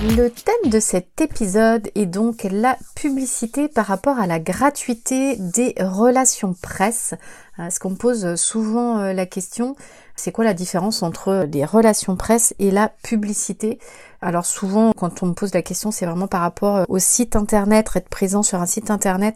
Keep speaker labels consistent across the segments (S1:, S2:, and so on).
S1: Le thème de cet épisode est donc la publicité par rapport à la gratuité des relations presse. Est-ce qu'on me pose souvent euh, la question, c'est quoi la différence entre les relations presse et la publicité? Alors souvent, quand on me pose la question, c'est vraiment par rapport au site internet, être présent sur un site internet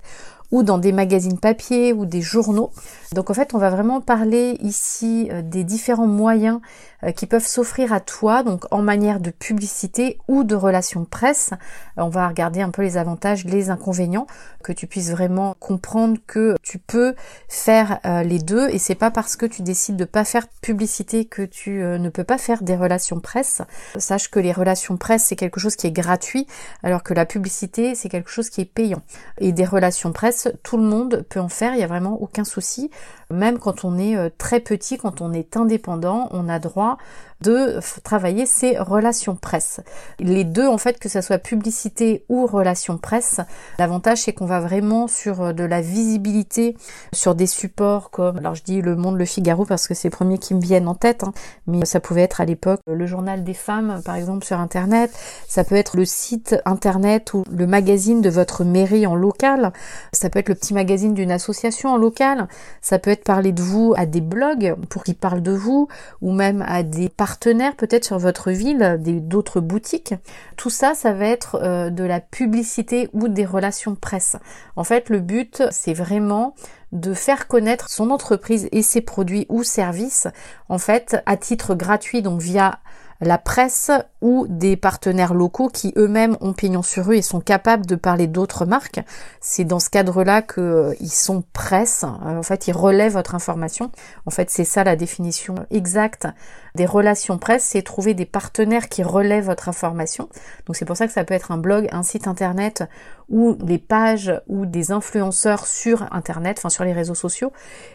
S1: ou dans des magazines papier ou des journaux. Donc en fait, on va vraiment parler ici euh, des différents moyens euh, qui peuvent s'offrir à toi, donc en manière de publicité ou de relations presse. On va regarder un peu les avantages, les inconvénients, que tu puisses vraiment comprendre que tu peux faire euh, les deux et c'est pas parce que tu décides de pas faire publicité que tu ne peux pas faire des relations presse. Sache que les relations presse c'est quelque chose qui est gratuit alors que la publicité c'est quelque chose qui est payant. Et des relations presse tout le monde peut en faire, il n'y a vraiment aucun souci. Même quand on est euh, très petit, quand on est indépendant, on a droit de travailler ses relations presse. Les deux, en fait, que ça soit publicité ou relations presse, l'avantage c'est qu'on va vraiment sur euh, de la visibilité, sur des supports comme, alors je dis Le Monde, Le Figaro parce que c'est les premiers qui me viennent en tête, hein, mais ça pouvait être à l'époque le journal des femmes, par exemple, sur Internet, ça peut être le site Internet ou le magazine de votre mairie en local, ça peut être le petit magazine d'une association en local, ça peut être parler de vous à des blogs pour qu'ils parlent de vous, ou même à des partenaires peut-être sur votre ville, d'autres boutiques. Tout ça, ça va être euh, de la publicité ou des relations presse. En fait, le but, c'est vraiment de faire connaître son entreprise et ses produits ou services, en fait, à titre gratuit, donc via la presse ou des partenaires locaux qui eux-mêmes ont pignon sur eux et sont capables de parler d'autres marques. C'est dans ce cadre-là qu'ils euh, sont presse. En fait, ils relaient votre information. En fait, c'est ça la définition exacte des relations presse, c'est trouver des partenaires qui relaient votre information. Donc c'est pour ça que ça peut être un blog, un site internet ou des pages ou des influenceurs sur internet, enfin sur les réseaux sociaux,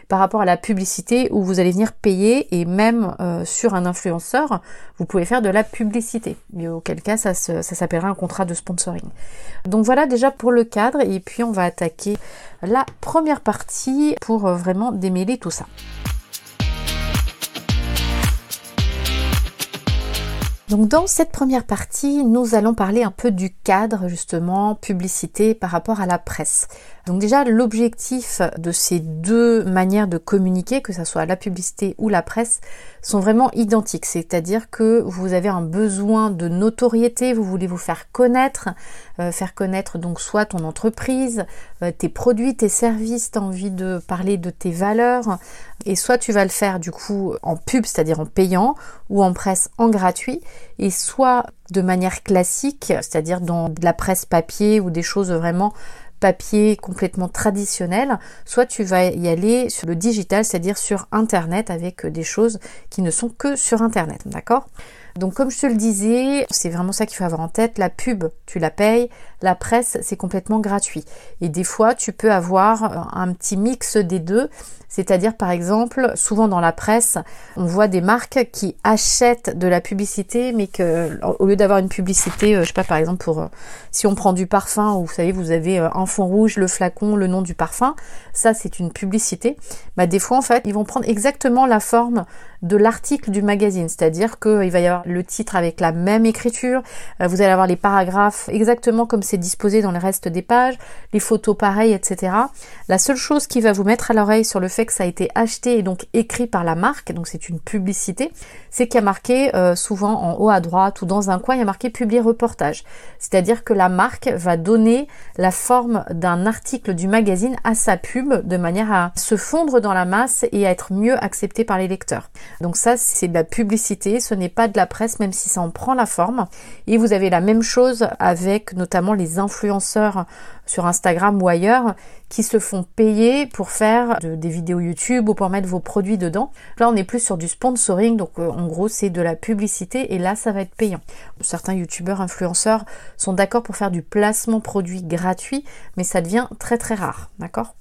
S1: par rapport à la publicité où vous allez venir payer et même euh, sur un influenceur, vous pouvez faire de la publicité. Mais auquel cas ça, ça s'appellera un contrat de sponsoring. Donc voilà déjà pour le cadre et puis on va attaquer la première partie pour euh, vraiment démêler tout ça. Donc dans cette première partie, nous allons parler un peu du cadre justement publicité par rapport à la presse. Donc déjà l'objectif de ces deux manières de communiquer, que ce soit la publicité ou la presse, sont vraiment identiques. C'est-à-dire que vous avez un besoin de notoriété, vous voulez vous faire connaître, euh, faire connaître donc soit ton entreprise, euh, tes produits, tes services, tu as envie de parler de tes valeurs, et soit tu vas le faire du coup en pub, c'est-à-dire en payant, ou en presse en gratuit, et soit de manière classique, c'est-à-dire dans de la presse papier ou des choses vraiment papier complètement traditionnel, soit tu vas y aller sur le digital, c'est-à-dire sur Internet avec des choses qui ne sont que sur Internet, d'accord? Donc comme je te le disais, c'est vraiment ça qu'il faut avoir en tête, la pub, tu la payes, la presse, c'est complètement gratuit. Et des fois, tu peux avoir un petit mix des deux, c'est-à-dire par exemple, souvent dans la presse, on voit des marques qui achètent de la publicité, mais que au lieu d'avoir une publicité, euh, je sais pas, par exemple pour euh, si on prend du parfum, où vous savez, vous avez euh, un fond rouge, le flacon, le nom du parfum, ça c'est une publicité. Bah des fois en fait, ils vont prendre exactement la forme de l'article du magazine, c'est-à-dire qu'il va y avoir le titre avec la même écriture, euh, vous allez avoir les paragraphes exactement comme c'est disposé dans le reste des pages, les photos pareilles, etc. La seule chose qui va vous mettre à l'oreille sur le fait que ça a été acheté et donc écrit par la marque, donc c'est une publicité, c'est qu'il y a marqué euh, souvent en haut à droite ou dans un coin, il y a marqué publier reportage. C'est-à-dire que la marque va donner la forme d'un article du magazine à sa pub de manière à se fondre dans la masse et à être mieux accepté par les lecteurs. Donc ça, c'est de la publicité, ce n'est pas de la presse, même si ça en prend la forme. Et vous avez la même chose avec notamment les influenceurs sur Instagram ou ailleurs qui se font payer pour faire des vidéos YouTube ou pour mettre vos produits dedans. Là, on est plus sur du sponsoring, donc euh, en gros, c'est de la publicité et là, ça va être payant. Certains YouTubeurs, influenceurs sont d'accord pour faire du placement produit gratuit, mais ça devient très très rare, d'accord?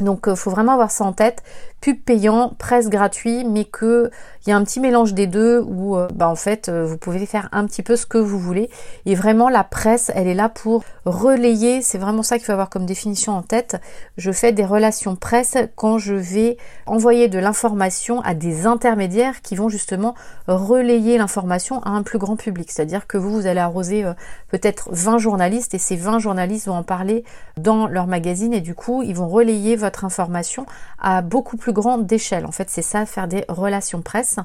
S1: Donc il euh, faut vraiment avoir ça en tête. Pub payant, presse gratuit, mais que il y a un petit mélange des deux où euh, bah, en fait euh, vous pouvez faire un petit peu ce que vous voulez. Et vraiment la presse, elle est là pour relayer, c'est vraiment ça qu'il faut avoir comme définition en tête. Je fais des relations presse quand je vais envoyer de l'information à des intermédiaires qui vont justement relayer l'information à un plus grand public. C'est-à-dire que vous, vous allez arroser peut-être 20 journalistes et ces 20 journalistes vont en parler dans leur magazine et du coup ils vont relayer votre information à beaucoup plus grande échelle. En fait, c'est ça, faire des relations presse.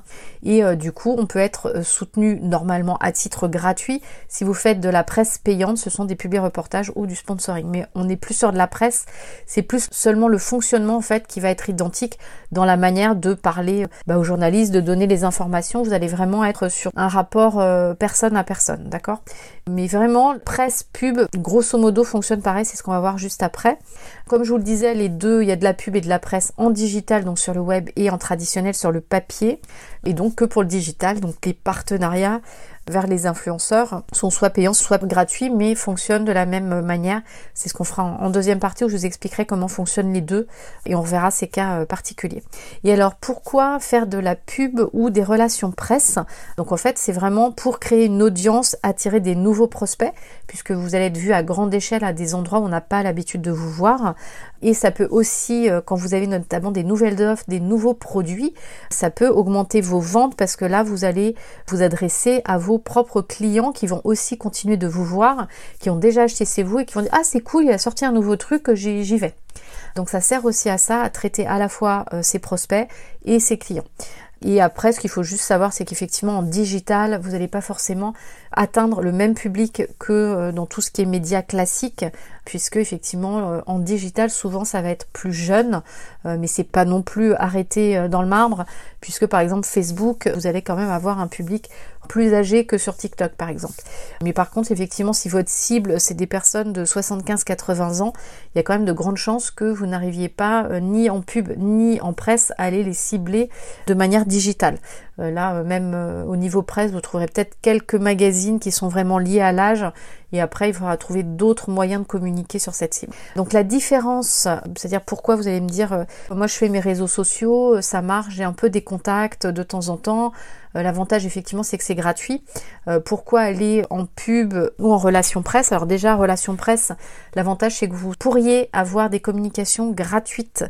S1: Et euh, du coup, on peut être euh, soutenu normalement à titre gratuit. Si vous faites de la presse payante, ce sont des publics reportages ou du sponsoring. Mais on n'est plus sur de la presse, c'est plus seulement le fonctionnement en fait qui va être identique dans la manière de parler euh, bah, aux journalistes, de donner les informations. Vous allez vraiment être sur un rapport personne à personne, d'accord? Mais vraiment, presse, pub, grosso modo fonctionne pareil, c'est ce qu'on va voir juste après. Comme je vous le disais, les deux il y a de la pub et de la presse en digital, donc sur le web, et en traditionnel sur le papier, et donc que pour le digital, donc les partenariats vers les influenceurs sont soit payants, soit gratuits, mais fonctionnent de la même manière. C'est ce qu'on fera en deuxième partie où je vous expliquerai comment fonctionnent les deux et on verra ces cas euh, particuliers. Et alors pourquoi faire de la pub ou des relations presse? Donc en fait c'est vraiment pour créer une audience, attirer des nouveaux prospects, puisque vous allez être vu à grande échelle à des endroits où on n'a pas l'habitude de vous voir. Et ça peut aussi, euh, quand vous avez notamment des nouvelles offres, des nouveaux produits, ça peut augmenter vos ventes parce que là vous allez vous adresser à vos propres clients qui vont aussi continuer de vous voir, qui ont déjà acheté chez vous et qui vont dire ah c'est cool, il a sorti un nouveau truc, j'y vais. Donc ça sert aussi à ça, à traiter à la fois euh, ses prospects et ses clients. Et après, ce qu'il faut juste savoir, c'est qu'effectivement, en digital, vous n'allez pas forcément atteindre le même public que euh, dans tout ce qui est médias classique, puisque effectivement, euh, en digital, souvent, ça va être plus jeune, euh, mais c'est pas non plus arrêté dans le marbre, puisque par exemple, Facebook, vous allez quand même avoir un public plus âgé que sur TikTok, par exemple. Mais par contre, effectivement, si votre cible, c'est des personnes de 75-80 ans, il y a quand même de grandes chances que vous n'arriviez pas, ni en pub, ni en presse, à aller les cibler de manière digitale. Euh, là, euh, même euh, au niveau presse, vous trouverez peut-être quelques magazines qui sont vraiment liés à l'âge. Et après, il faudra trouver d'autres moyens de communiquer sur cette cible. Donc la différence, c'est-à-dire pourquoi vous allez me dire, moi je fais mes réseaux sociaux, ça marche, j'ai un peu des contacts de temps en temps. L'avantage effectivement c'est que c'est gratuit. pourquoi aller en pub ou en relation presse? Alors déjà relation presse, l'avantage c'est que vous pourriez avoir des communications gratuites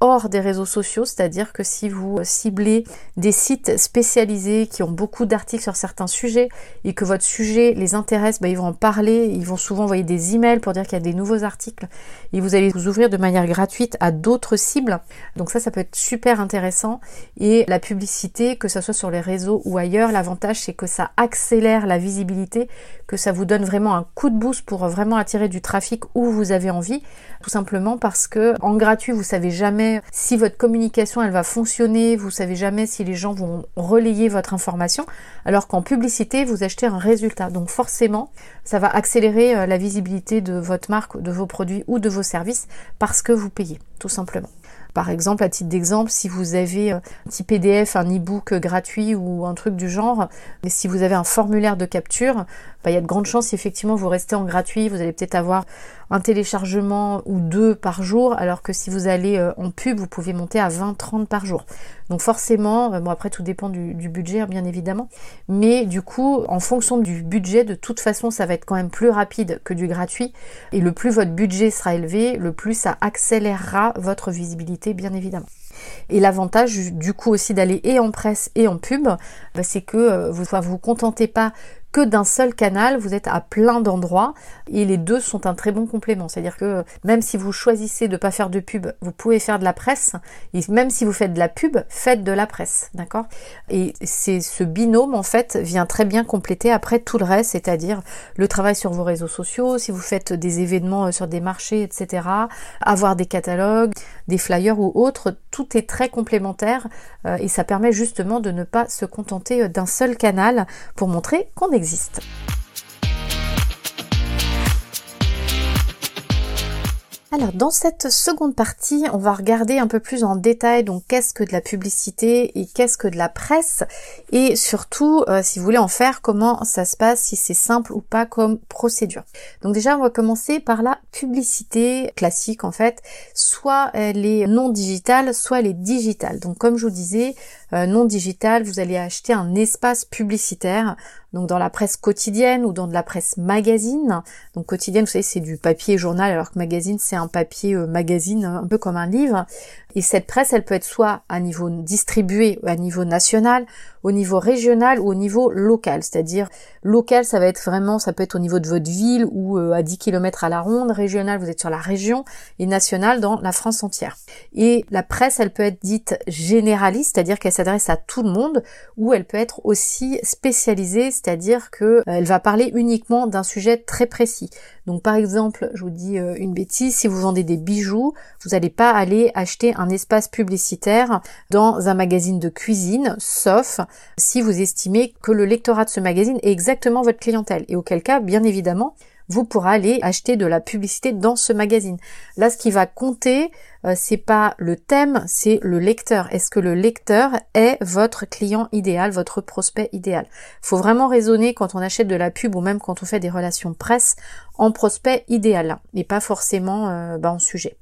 S1: hors des réseaux sociaux, c'est-à-dire que si vous ciblez des sites spécialisés qui ont beaucoup d'articles sur certains sujets et que votre sujet les intéresse, bah, ils vont en parler, ils vont souvent envoyer des emails pour dire qu'il y a des nouveaux articles et vous allez vous ouvrir de manière gratuite à d'autres cibles. Donc ça, ça peut être super intéressant et la publicité, que ce soit sur les réseaux ou ailleurs, l'avantage c'est que ça accélère la visibilité, que ça vous donne vraiment un coup de boost pour vraiment attirer du trafic où vous avez envie, tout simplement parce que en gratuit, vous savez jamais si votre communication elle va fonctionner, vous savez jamais si les gens vont relayer votre information, alors qu'en publicité vous achetez un résultat. Donc forcément, ça va accélérer euh, la visibilité de votre marque, de vos produits ou de vos services parce que vous payez, tout simplement. Par exemple, à titre d'exemple, si vous avez euh, un petit PDF, un e-book gratuit ou un truc du genre, mais si vous avez un formulaire de capture, bah, il y a de grandes chances effectivement vous restez en gratuit, vous allez peut-être avoir un téléchargement ou deux par jour, alors que si vous allez euh, en pub, vous pouvez monter à 20-30 par jour. Donc forcément, euh, bon après tout dépend du, budget hein, bien évidemment, mais du coup en fonction du budget, de toute façon ça va être quand même plus rapide que du gratuit, et le plus votre budget sera élevé, le plus ça accélérera votre visibilité bien évidemment. Et l'avantage du coup aussi d'aller et en presse et en pub, bah, c'est que vous ne vous contentez pas d'un seul canal, vous êtes à plein d'endroits et les deux sont un très bon complément. C'est-à-dire que même si vous choisissez de ne pas faire de pub, vous pouvez faire de la presse et même si vous faites de la pub, faites de la presse, d'accord? Et c'est ce binôme en fait vient très bien compléter après tout le reste, c'est-à-dire le travail sur vos réseaux sociaux, si vous faites des événements euh, sur des marchés, etc. Avoir des catalogues, des flyers ou autres, tout est très complémentaire et ça permet justement de ne pas se contenter euh, d'un seul canal pour montrer qu'on existe Alors dans cette seconde partie, on va regarder un peu plus en détail donc qu'est-ce que de la publicité et qu'est-ce que de la presse et surtout euh, si vous voulez en faire comment ça se passe, si c'est simple ou pas comme procédure. Donc déjà on va commencer par la publicité classique en fait, soit elle est non digitale, soit elle est digitale. Donc comme je vous disais, non digitale, vous allez acheter un espace publicitaire donc dans la presse quotidienne ou dans de la presse magazine. Donc quotidienne, vous savez, c'est du papier journal, alors que magazine, c'est un papier euh, magazine, un peu comme un livre. Et cette presse, elle peut être soit à niveau distribué, à niveau national, au niveau régional ou au niveau local. C'est-à-dire local, ça va être vraiment, ça peut être au niveau de votre ville ou euh, à 10 km à la ronde. Régional, vous êtes sur la région et national dans la France entière. Et la presse, elle peut être dite généraliste, c'est-à-dire qu'elle s'adresse à tout le monde, ou elle peut être aussi spécialisée, c'est-à-dire qu'elle euh, va parler uniquement d'un sujet très précis. Donc par exemple, je vous dis euh, une bêtise, si vous vendez des bijoux, vous n'allez pas aller acheter un espace publicitaire dans un magazine de cuisine, sauf si vous estimez que le lectorat de ce magazine est exactement votre clientèle. Et auquel cas, bien évidemment, vous pourrez aller acheter de la publicité dans ce magazine. Là, ce qui va compter, euh, c'est pas le thème, c'est le lecteur. Est-ce que le lecteur est votre client idéal, votre prospect idéal? Faut vraiment raisonner quand on achète de la pub ou même quand on fait des relations presse en prospect idéal et pas forcément euh, bah, en sujet.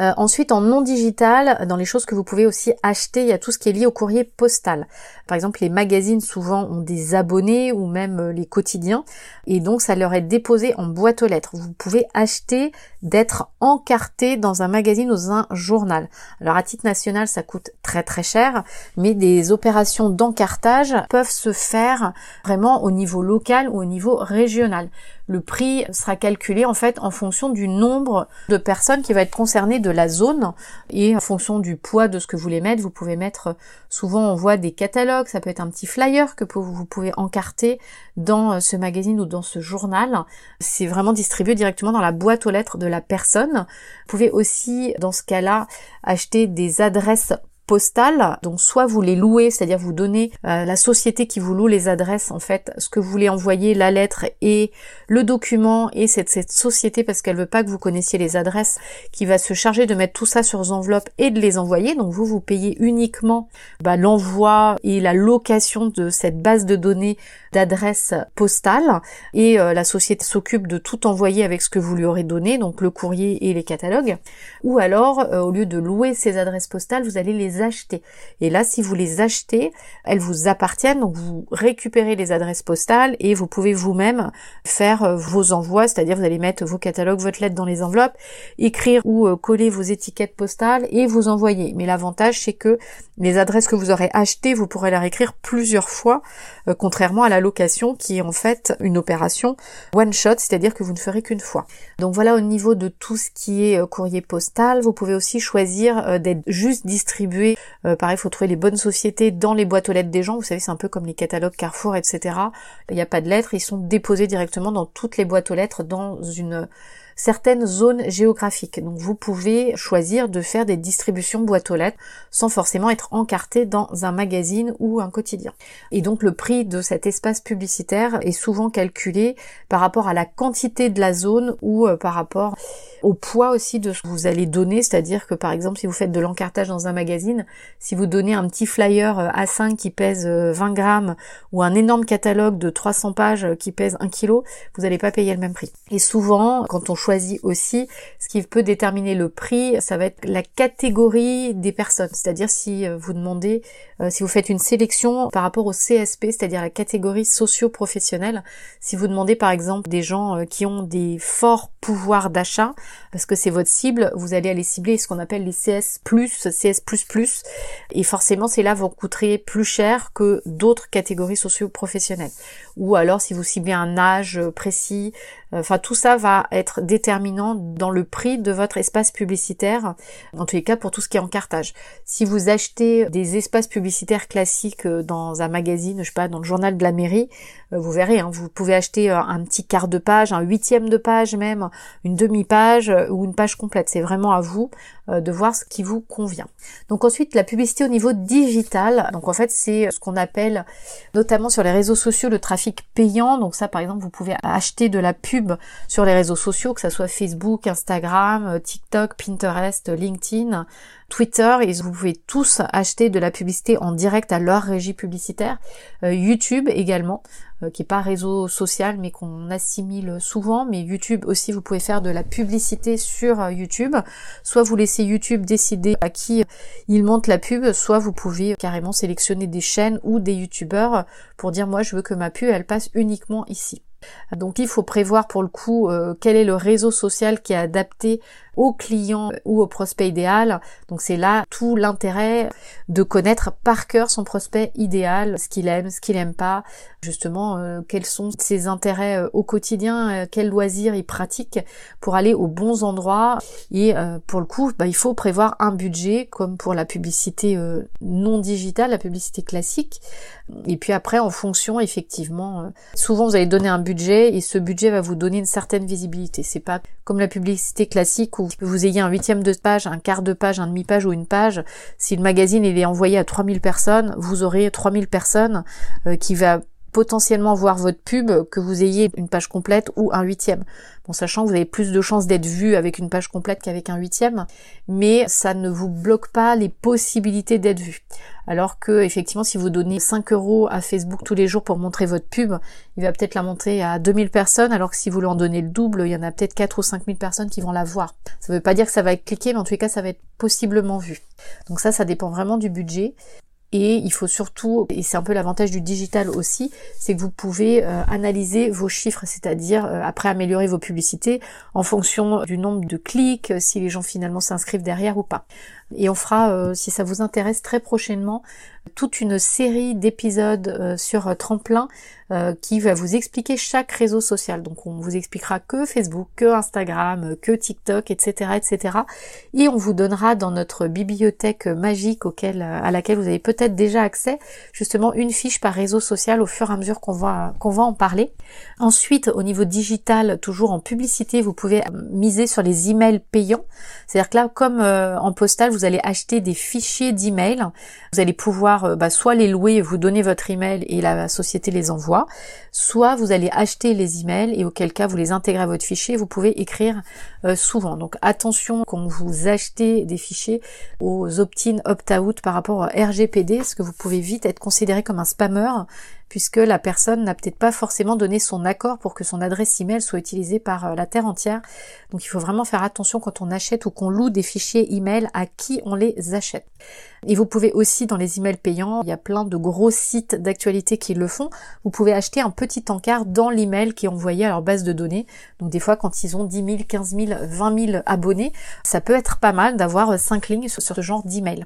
S1: Euh, ensuite, en non digital, dans les choses que vous pouvez aussi acheter, il y a tout ce qui est lié au courrier postal. Par exemple, les magazines souvent ont des abonnés ou même euh, les quotidiens, et donc ça leur est déposé en boîte aux lettres. Vous pouvez acheter d'être encarté dans un magazine ou dans un journal. Alors à titre national, ça coûte très très cher, mais des opérations d'encartage peuvent se faire vraiment au niveau local ou au niveau régional le prix sera calculé en fait en fonction du nombre de personnes qui va être concernées de la zone et en fonction du poids de ce que vous voulez mettre, vous pouvez mettre souvent on voit des catalogues, ça peut être un petit flyer que vous pouvez encarter dans euh, ce magazine ou dans ce journal. C'est vraiment distribué directement dans la boîte aux lettres de la personne. Vous pouvez aussi dans ce cas-là acheter des adresses postales. Donc soit vous les louez, c'est-à-dire vous donnez euh, la société qui vous loue les adresses, en fait, ce que vous voulez envoyer, la lettre et le document, et c'est cette société, parce qu'elle veut pas que vous connaissiez les adresses, qui va se charger de mettre tout ça sur enveloppes et de les envoyer. Donc vous, vous payez uniquement bah, l'envoi et la location de cette base de données d'adresse postale, et euh, la société s'occupe de tout envoyer avec ce que vous lui aurez donné, donc le courrier et les catalogues. Ou alors, euh, au lieu de louer ces adresses postales, vous allez les acheter. Et là, si vous les achetez, elles vous appartiennent, donc vous récupérez les adresses postales et vous pouvez vous-même faire euh, vos envois, c'est-à-dire vous allez mettre vos catalogues, votre lettre dans les enveloppes, écrire ou euh, coller vos étiquettes postales et vous envoyer. Mais l'avantage, c'est que les adresses que vous aurez achetées, vous pourrez les réécrire plusieurs fois, euh, contrairement à la location qui est en fait une opération one shot, c'est-à-dire que vous ne ferez qu'une fois. Donc voilà au niveau de tout ce qui est courrier postal, vous pouvez aussi choisir d'être juste distribué euh, pareil, il faut trouver les bonnes sociétés dans les boîtes aux lettres des gens. Vous savez, c'est un peu comme les catalogues Carrefour, etc. Il n'y a pas de lettres, ils sont déposés directement dans toutes les boîtes aux lettres dans une certaines zones géographiques. Donc vous pouvez choisir de faire des distributions boîte aux lettres sans forcément être encarté dans un magazine ou un quotidien. Et donc le prix de cet espace publicitaire est souvent calculé par rapport à la quantité de la zone ou euh, par rapport au poids aussi de ce que vous allez donner, c'est-à-dire que par exemple si vous faites de l'encartage dans un magazine, si vous donnez un petit flyer euh, A5 qui pèse 20 euh, grammes ou un énorme catalogue de 300 pages qui pèse 1 kg, vous n'allez pas payer le même prix. Et souvent quand on choisi aussi. Ce qui peut déterminer le prix, ça va être la catégorie des personnes. C'est-à-dire si vous demandez, si vous faites une sélection par rapport au CSP, c'est-à-dire la catégorie socio-professionnelle, si vous demandez par exemple des gens qui ont des forts pouvoirs d'achat, parce que c'est votre cible, vous allez aller cibler ce qu'on appelle les CS+, CS++, et forcément c'est là vous coûterez plus cher que d'autres catégories socio-professionnelles. Ou alors si vous ciblez un âge précis, euh, enfin tout ça va être déterminant dans le prix de votre espace publicitaire, en tous les cas pour tout ce qui est en cartage. Si vous achetez des espaces publicitaires classiques euh, dans un magazine, je sais pas, dans le journal de la mairie, euh, vous verrez, hein, vous pouvez acheter un petit quart de page, un huitième de page même, une demi-page ou une page complète. C'est vraiment à vous de voir ce qui vous convient. Donc ensuite la publicité au niveau digital. Donc en fait c'est ce qu'on appelle notamment sur les réseaux sociaux le trafic payant. Donc ça par exemple vous pouvez acheter de la pub sur les réseaux sociaux, que ce soit Facebook, Instagram, euh, TikTok, Pinterest, LinkedIn, Twitter, vous pouvez tous acheter de la publicité en direct à leur régie publicitaire. Euh, YouTube également, euh, qui est pas réseau social mais qu'on assimile souvent, mais YouTube aussi vous pouvez faire de la publicité sur YouTube. Soit vous laissez YouTube décider à qui il monte la pub, soit vous pouvez carrément sélectionner des chaînes ou des YouTubeurs pour dire moi je veux que ma pub elle passe uniquement ici. Donc il faut prévoir pour le coup euh, quel est le réseau social qui est adapté au client ou au prospect idéal. Donc c'est là tout l'intérêt de connaître par cœur son prospect idéal, ce qu'il aime, ce qu'il aime pas, justement euh, quels sont ses intérêts euh, au quotidien, quels loisirs il pratique pour aller aux bons endroits. Et pour le coup, bah, il faut prévoir un budget comme pour la publicité non digitale, la publicité classique. Et puis après, en fonction, effectivement, souvent vous allez donner un budget et ce budget va vous donner une certaine visibilité. C'est pas comme la publicité classique où vous ayez un huitième de page, un quart de page, un demi-page ou une page. Si le magazine est envoyé à 3000 personnes, vous aurez 3000 personnes euh, qui va potentiellement voir votre pub que vous ayez une page complète ou un huitième. Bon, sachant que vous avez plus de chances d'être vu avec une page complète qu'avec un huitième, mais ça ne vous bloque pas les possibilités d'être vu. Alors que, effectivement, si vous donnez 5 euros à Facebook tous les jours pour montrer votre pub, il va peut-être la montrer à 2000 personnes, alors que si vous lui en donnez le double, il y en a peut-être 4 ou 5000 personnes qui vont la voir. Ça ne veut pas dire que ça va être cliqué, mais en tous les cas, ça va être possiblement vu. Donc ça, ça dépend vraiment du budget. Et il faut surtout, et c'est un peu l'avantage du digital aussi, c'est que vous pouvez euh, analyser vos chiffres, c'est-à-dire euh, après améliorer vos publicités en fonction du nombre de clics, si les gens finalement s'inscrivent derrière ou pas. Et on fera, euh, si ça vous intéresse, très prochainement toute une série d'épisodes sur Tremplin qui va vous expliquer chaque réseau social. Donc on vous expliquera que Facebook, que Instagram, que TikTok, etc., etc. Et on vous donnera dans notre bibliothèque magique auquel, à laquelle vous avez peut-être déjà accès justement une fiche par réseau social au fur et à mesure qu'on va qu'on va en parler. Ensuite, au niveau digital, toujours en publicité, vous pouvez miser sur les emails payants. C'est-à-dire que là, comme euh, en postal, vous allez acheter des fichiers d'emails. Vous allez pouvoir euh, bah, soit les louer, vous donner votre email et la société les envoie, soit vous allez acheter les emails et auquel cas vous les intégrez à votre fichier. Vous pouvez écrire euh, souvent. Donc attention quand vous achetez des fichiers aux opt-in, opt-out par rapport au RGPD parce que vous pouvez vite être considéré comme un spammer puisque la personne n'a peut-être pas forcément donné son accord pour que son adresse email soit utilisée par euh, la terre entière. Donc il faut vraiment faire attention quand on achète ou qu'on loue des fichiers email à qui on les achète. Et vous pouvez aussi dans les emails payants, il y a plein de gros sites d'actualité qui le font, vous pouvez acheter un petit encart dans l'email qui est envoyé à leur base de données. Donc des fois quand ils ont 10 000, 15 000, 20 000 abonnés, ça peut être pas mal d'avoir 5 lignes sur ce genre d'email.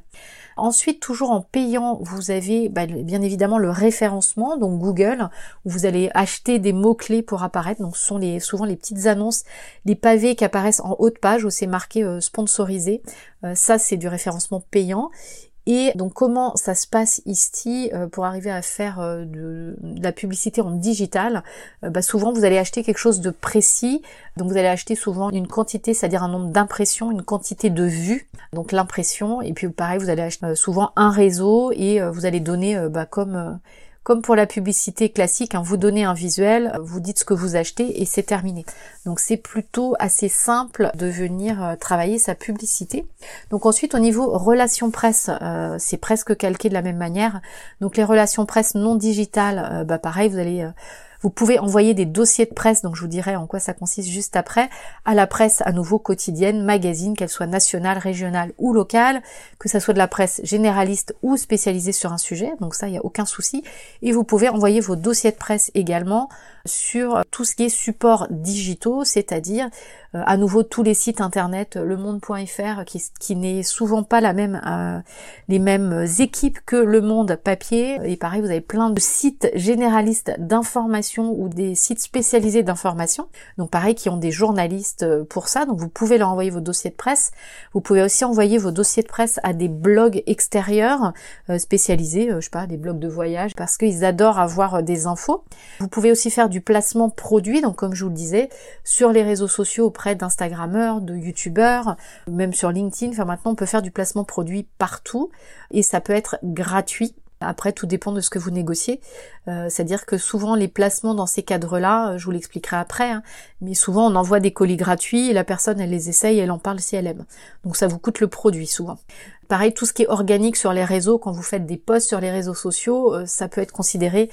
S1: Ensuite, toujours en payant, vous avez bah, bien évidemment le référencement, donc Google, où vous allez acheter des mots-clés pour apparaître. Donc ce sont les, souvent les petites annonces, les pavés qui apparaissent en haut de page où c'est marqué euh, sponsorisé. Euh, ça, c'est du référencement payant. Et donc comment ça se passe ici euh, pour arriver à faire euh, de, la publicité en digital euh, bah Souvent vous allez acheter quelque chose de précis, donc vous allez acheter souvent une quantité, c'est-à-dire un nombre d'impressions, une quantité de vues, donc l'impression, et puis pareil vous allez acheter souvent un réseau et vous allez donner bah, comme comme pour la publicité classique, hein, vous donnez un visuel, vous dites ce que vous achetez et c'est terminé. Donc c'est plutôt assez simple de venir euh, travailler sa publicité. Donc ensuite au niveau relations presse, euh, c'est presque calqué de la même manière. Donc les relations presse non digitales, euh, bah pareil, vous allez Vous pouvez envoyer des dossiers de presse, donc je vous dirai en quoi ça consiste juste après, à la presse à nouveau quotidienne, magazine, qu'elle soit nationale, régionale ou locale, que ça soit de la presse généraliste ou spécialisée sur un sujet, donc ça, il n'y a aucun souci. Et vous pouvez envoyer vos dossiers de presse également sur tout ce qui est support digitaux, c'est-à-dire euh, à nouveau tous les sites internet, euh, lemonde.fr qui, qui n'est souvent pas la même, euh, les mêmes équipes que le monde papier. Et pareil, vous avez plein de sites généralistes ou des sites spécialisés d'information. Donc pareil, qui ont des journalistes pour ça. Donc vous pouvez leur envoyer vos dossiers de presse. Vous pouvez aussi envoyer vos dossiers de presse à des blogs extérieurs spécialisés, je sais pas, des blogs de voyage, parce qu'ils adorent avoir des infos. Vous pouvez aussi faire du placement produit, donc comme je vous le disais, sur les réseaux sociaux d'Instagrammeurs, de YouTubeurs, même sur LinkedIn. Enfin maintenant on peut faire du placement produit partout et ça peut être gratuit. Après, tout dépend de ce que vous négociez. Euh, c'est-à-dire que souvent, les placements dans ces cadres-là, euh, je vous l'expliquerai après, hein, mais souvent, on envoie des colis gratuits et la personne, elle les essaye, elle en parle si elle aime. Donc, ça vous coûte le produit souvent. Pareil, tout ce qui est organique sur les réseaux, quand vous faites des posts sur les réseaux sociaux, euh, ça peut être considéré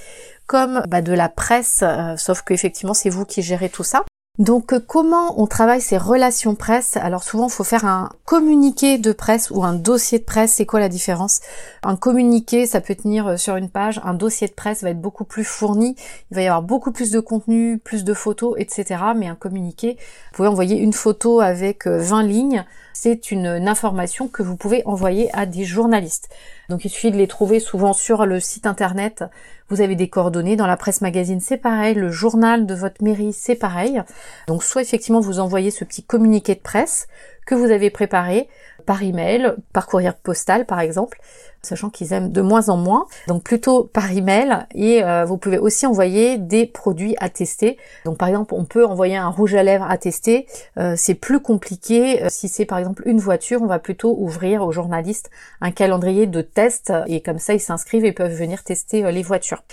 S1: comme bah, de la presse, sauf qu'effectivement, c'est vous qui gérez tout ça. Donc euh, comment on travaille ces relations presse? Alors souvent il faut faire un communiqué de presse ou un dossier de presse. C'est quoi la différence? Un communiqué ça peut tenir euh, sur une page, un dossier de presse va être beaucoup plus fourni, il va y avoir beaucoup plus de contenu, plus de photos, etc. Mais un communiqué, vous pouvez envoyer une photo avec 20 euh, lignes, c'est une, information que vous pouvez envoyer à des journalistes. Donc il suffit de les trouver souvent sur le site internet. Vous avez des coordonnées dans la presse magazine, c'est pareil. Le journal de votre mairie, c'est pareil. Donc soit effectivement vous envoyez ce petit communiqué de presse que vous avez préparé par email, par courrier postal par exemple, sachant qu'ils aiment de moins en moins. Donc plutôt par email et euh, vous pouvez aussi envoyer des produits à tester. Donc par exemple, on peut envoyer un rouge à lèvres à tester. Euh, c'est plus compliqué. Euh, si c'est par exemple une voiture, on va plutôt ouvrir aux journalistes un calendrier de test et comme ça ils s'inscrivent et peuvent venir tester les voitures.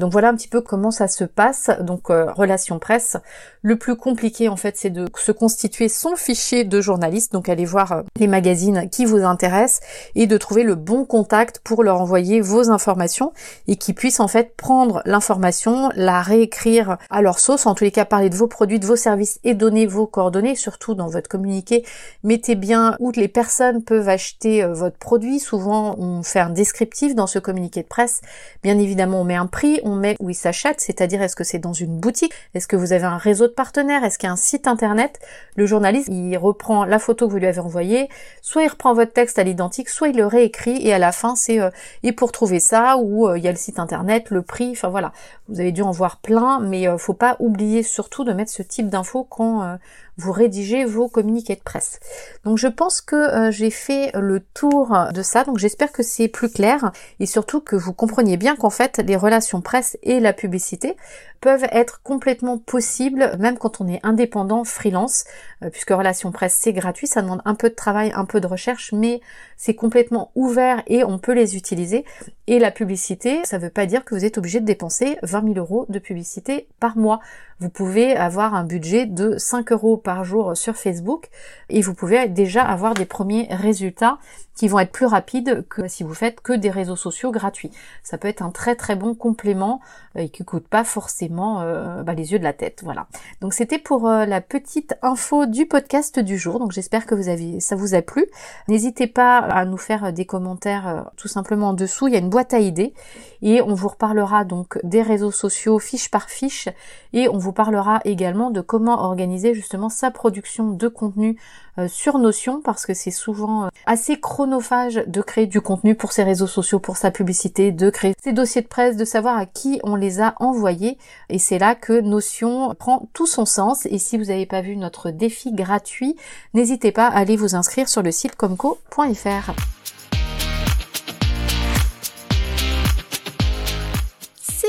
S1: donc voilà un petit peu comment ça se passe. Donc relation presse. Le plus compliqué en fait, c'est de se constituer son fichier de journaliste. Donc aller voir les magazines qui vous intéressent et de trouver le bon contact pour leur envoyer vos informations et qu'ils puissent en fait prendre l'information, la réécrire à leur sauce, en tous les cas parler de vos produits, de vos services et donner vos coordonnées, surtout dans votre communiqué. Mettez bien où les personnes peuvent acheter euh, votre produit. Souvent, on fait un descriptif dans ce communiqué de presse. Bien évidemment, on met un prix, on met où il s'achète, c'est-à-dire est-ce que c'est dans une boutique, est-ce que vous avez un réseau de partenaires, est-ce qu'il y a un site internet? Le journaliste, il reprend la photo que vous lui avez envoyée, soit il reprend votre texte à l'identique, soit il le réécrit et à la fin c'est euh, et pour trouver ça ou euh, il y a le site internet, le prix, enfin voilà, vous avez dû en voir plein, mais euh, faut pas oublier surtout de mettre ce type d'infos quand vous rédigez vos communiqués de presse. Donc je pense que j'ai fait le tour de ça, donc j'espère que c'est plus clair et surtout que vous compreniez bien qu'en fait les relations presse et la publicité peuvent être complètement possibles même quand on est indépendant freelance, puisque relations presse c'est gratuit, ça demande un peu de travail, un peu de recherche, mais c'est complètement ouvert et on peut les utiliser. Et la publicité, ça ne veut pas dire que vous êtes obligé de dépenser 20 000 euros de publicité par mois. Vous pouvez avoir un budget de 5 euros par jour sur Facebook et vous pouvez déjà avoir des premiers résultats qui vont être plus rapides que si vous faites que des réseaux sociaux gratuits. Ça peut être un très très bon complément euh, et qui coûte pas forcément euh, bah, les yeux de la tête. Voilà. Donc c'était pour euh, la petite info du podcast du jour. Donc j'espère que vous avez ça vous a plu. N'hésitez pas à nous faire des commentaires tout simplement en dessous. Il y a une boîte à idées et on vous reparlera donc des réseaux sociaux fiche par fiche et on vous parlera également de comment organiser justement sa production de contenu euh, sur Notion parce que c'est souvent euh, assez chronophage de créer du contenu pour ses réseaux sociaux, pour sa publicité, de créer ses dossiers de presse, de savoir à qui on les a envoyés. Et c'est là que Notion prend tout son sens. Et si vous n'avez pas vu notre défi gratuit, n'hésitez pas à aller vous inscrire sur le site comco.fr.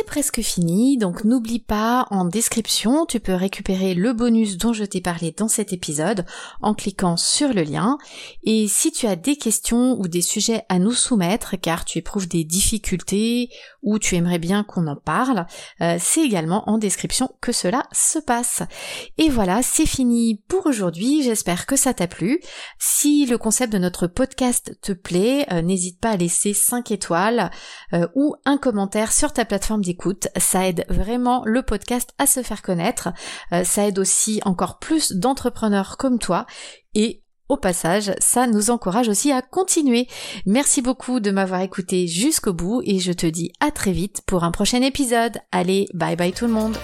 S1: presque fini, donc n'oublie pas, en description, tu peux récupérer le bonus dont je t'ai parlé dans cet épisode en cliquant sur le lien. Et si tu as des questions ou des sujets à nous soumettre, car tu éprouves des difficultés ou tu aimerais bien qu'on en parle, euh, c'est également en description que cela se passe. Et voilà, c'est fini pour aujourd'hui, j'espère que ça t'a plu. Si le concept de notre podcast te plaît, euh, n'hésite pas à laisser 5 étoiles euh, ou un commentaire sur ta plateforme d'écoute écoute. Ça aide vraiment le podcast à se faire connaître. Ça aide aussi encore plus d'entrepreneurs comme toi. Et au passage, ça nous encourage aussi à continuer. Merci beaucoup de m'avoir écouté jusqu'au bout et je te dis à très vite pour un prochain épisode. Allez, bye bye tout le monde.